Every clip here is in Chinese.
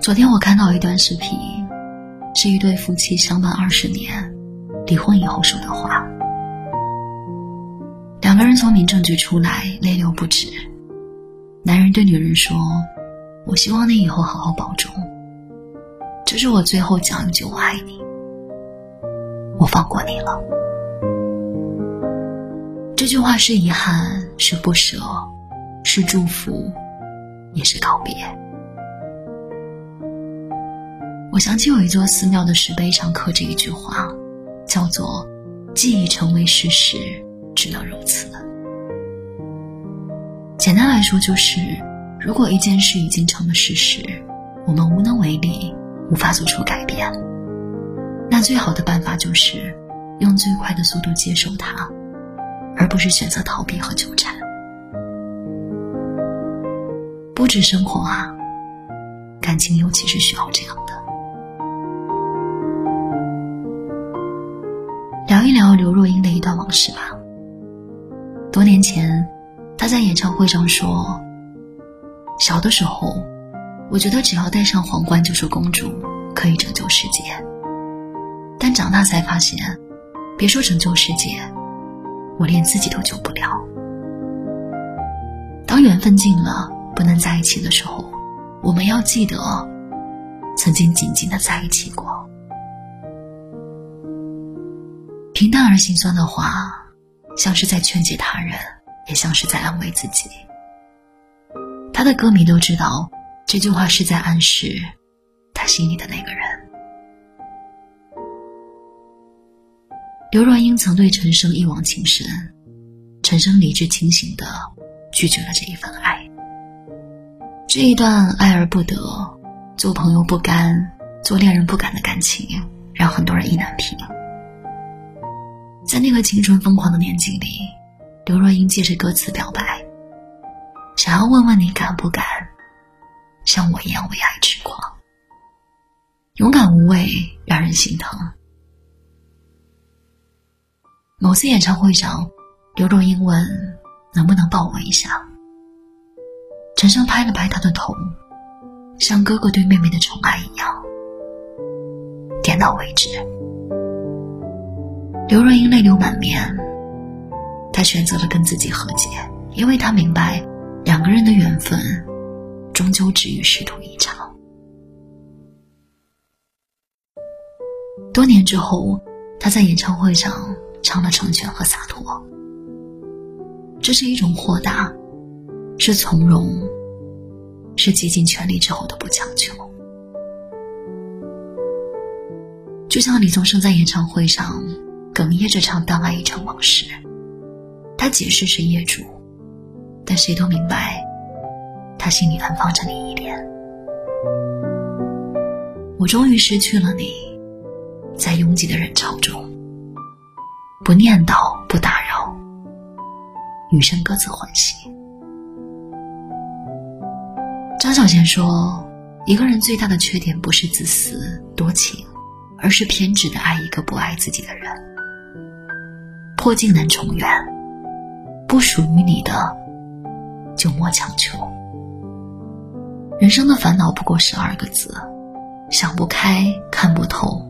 昨天我看到一段视频，是一对夫妻相伴二十年，离婚以后说的话。两个人从民政局出来，泪流不止。男人对女人说：“我希望你以后好好保重。这是我最后讲一句我爱你，我放过你了。”这句话是遗憾，是不舍，是祝福，也是告别。我想起有一座寺庙的石碑上刻着一句话，叫做“记忆成为事实，只能如此”。简单来说，就是如果一件事已经成了事实，我们无能为力，无法做出改变，那最好的办法就是用最快的速度接受它。而不是选择逃避和纠缠。不止生活啊，感情尤其是需要这样的。聊一聊刘若英的一段往事吧。多年前，她在演唱会上说：“小的时候，我觉得只要戴上皇冠就是公主，可以拯救世界。但长大才发现，别说拯救世界。”我连自己都救不了。当缘分尽了，不能在一起的时候，我们要记得，曾经紧紧的在一起过。平淡而心酸的话，像是在劝解他人，也像是在安慰自己。他的歌迷都知道，这句话是在暗示他心里的那个人。刘若英曾对陈升一往情深，陈升理智清醒的拒绝了这一份爱。这一段爱而不得，做朋友不甘，做恋人不敢的感情，让很多人意难平。在那个青春疯狂的年纪里，刘若英借着歌词表白，想要问问你敢不敢像我一样为爱痴狂，勇敢无畏，让人心疼。某次演唱会上，刘若英问：“能不能抱我一下？”陈升拍了拍她的头，像哥哥对妹妹的宠爱一样，点到为止。刘若英泪流满面，她选择了跟自己和解，因为她明白，两个人的缘分，终究止于师徒一场。多年之后，她在演唱会上。唱了成全和洒脱，这是一种豁达，是从容，是竭尽全力之后的不强求。就像李宗盛在演唱会上哽咽着唱《当爱已成往事》，他解释是业主，但谁都明白，他心里安放着你一点。我终于失去了你，在拥挤的人潮中。不念叨，不打扰，余生各自欢喜。张小娴说：“一个人最大的缺点不是自私多情，而是偏执的爱一个不爱自己的人。破镜难重圆，不属于你的，就莫强求。人生的烦恼不过十二个字：想不开，看不透，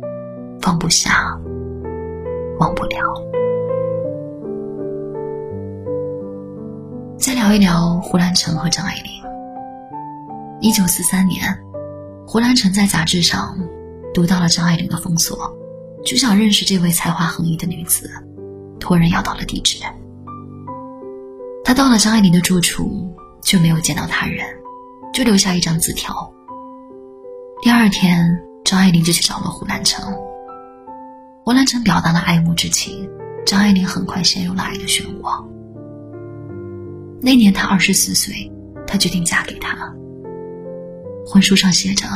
放不下。”忘不了。再聊一聊胡兰成和张爱玲。一九四三年，胡兰成在杂志上读到了张爱玲的封锁，就想认识这位才华横溢的女子，托人要到了地址。他到了张爱玲的住处，却没有见到他人，就留下一张字条。第二天，张爱玲就去找了胡兰成。胡兰成表达了爱慕之情，张爱玲很快陷入了爱的漩涡。那年她二十四岁，她决定嫁给他。婚书上写着：“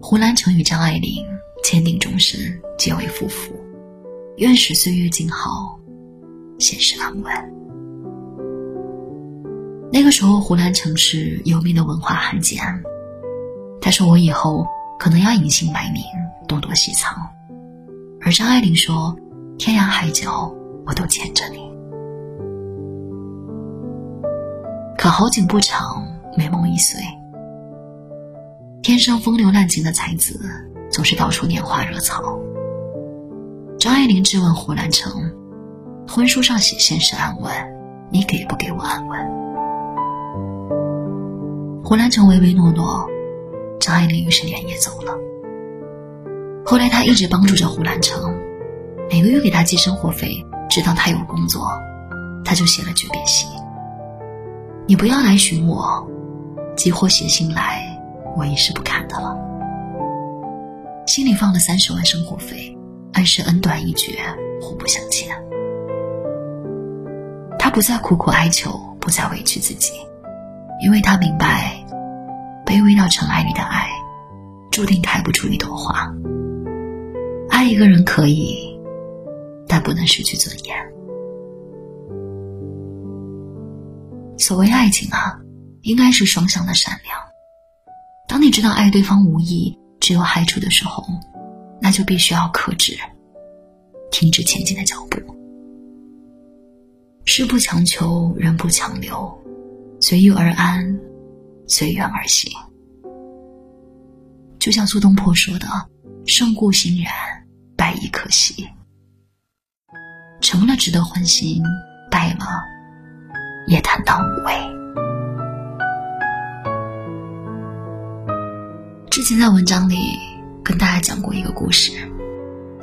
胡兰成与张爱玲签订终身，结为夫妇，愿使岁月静好，现世安稳。”那个时候，胡兰成是有名的文化汉奸。他说：“我以后可能要隐姓埋名，东躲西藏。”而张爱玲说：“天涯海角，我都牵着你。”可好景不长，美梦易碎。天生风流滥情的才子，总是到处拈花惹草。张爱玲质问胡兰成：“婚书上写现实安稳，你给不给我安稳？”胡兰成唯唯诺诺，张爱玲于是连夜走了。后来，他一直帮助着胡兰成，每个月给他寄生活费，直到他有工作，他就写了诀别信。你不要来寻我，急或写信来，我已是不看的了。心里放了三十万生活费，暗示恩断义绝，互不相欠。他不再苦苦哀求，不再委屈自己，因为他明白，卑微到尘埃里的爱，注定开不出一朵花。爱一个人可以，但不能失去尊严。所谓爱情啊，应该是双向的善良。当你知道爱对方无意，只有害处的时候，那就必须要克制，停止前进的脚步。事不强求，人不强留，随遇而安，随缘而行。就像苏东坡说的：“胜故欣然。”可惜，成了值得欢心，败了也坦荡无畏。之前在文章里跟大家讲过一个故事，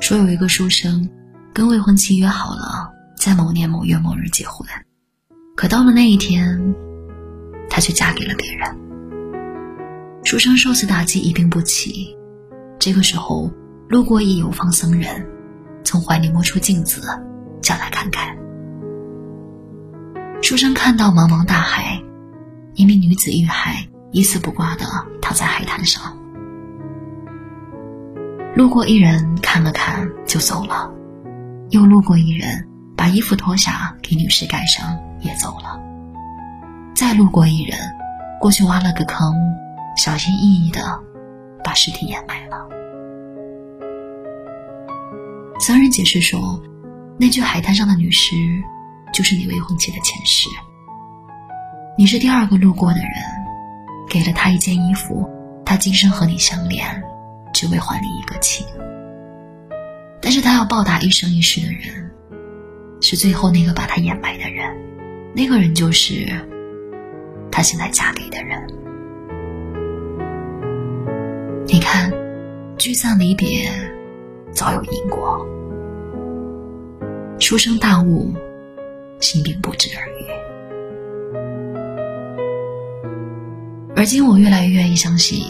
说有一个书生跟未婚妻约好了在某年某月某日结婚，可到了那一天，他却嫁给了别人。书生受此打击一病不起，这个时候。路过一游方僧人，从怀里摸出镜子，叫他看看。书生看到茫茫大海，一名女子遇害，一丝不挂的躺在海滩上。路过一人看了看就走了，又路过一人把衣服脱下给女士盖上也走了。再路过一人，过去挖了个坑，小心翼翼的把尸体掩埋了。僧人解释说：“那具海滩上的女尸，就是你未婚妻的前世。你是第二个路过的人，给了她一件衣服，她今生和你相连，只为还你一个情。但是她要报答一生一世的人，是最后那个把她掩埋的人，那个人就是她现在嫁给的人。你看，聚散离别。”早有因果，书生大悟，心病不治而愈。而今我越来越愿意相信，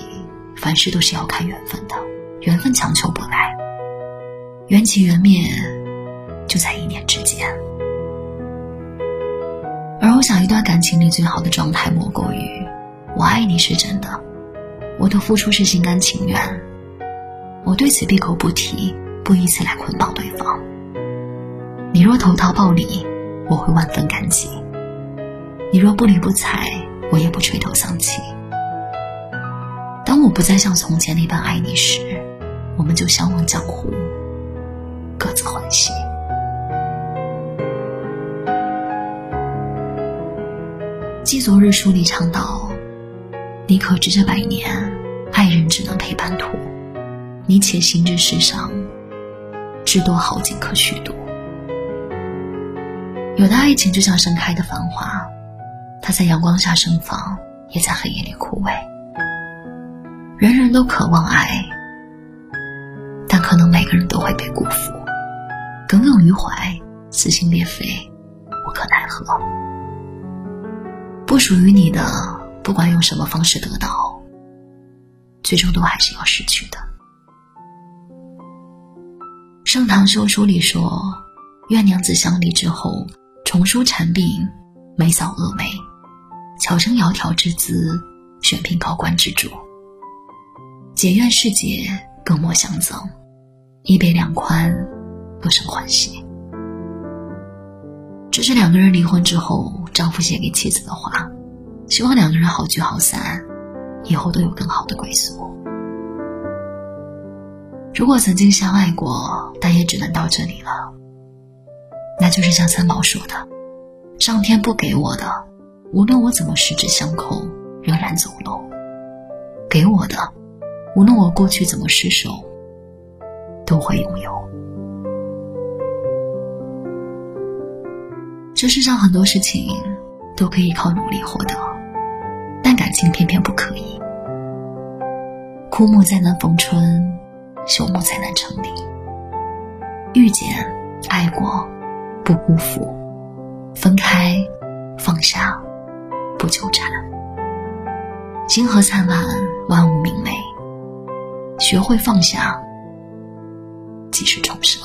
凡事都是要看缘分的，缘分强求不来，缘起缘灭就在一念之间。而我想，一段感情里最好的状态，莫过于我爱你是真的，我的付出是心甘情愿。我对此闭口不提，不以此来捆绑对方。你若投桃报李，我会万分感激；你若不理不睬，我也不垂头丧气。当我不再像从前那般爱你时，我们就相忘江湖，各自欢喜。记昨日书里倡导：你可知这百年，爱人只能陪伴途。你且行至世上，至多好景可虚度。有的爱情就像盛开的繁花，它在阳光下盛放，也在黑夜里枯萎。人人都渴望爱，但可能每个人都会被辜负。耿耿于怀，撕心裂肺，无可奈何。不属于你的，不管用什么方式得到，最终都还是要失去的。《盛唐修书》里说：“愿娘子相离之后，重梳蝉鬓，眉扫蛾眉，巧生窈窕之姿，选聘高官之主。解怨世节，更莫相赠，一别两宽，不生欢喜。”这是两个人离婚之后，丈夫写给妻子的话，希望两个人好聚好散，以后都有更好的归宿。如果曾经相爱过，但也只能到这里了。那就是像三毛说的：“上天不给我的，无论我怎么十指相扣，仍然走漏；给我的，无论我过去怎么失手，都会拥有。这世上很多事情都可以靠努力获得，但感情偏偏不可以。枯木再难逢春，朽木才能成林。遇见，爱过，不辜负；分开，放下，不纠缠。星河灿烂，万物明媚。学会放下，即是重生。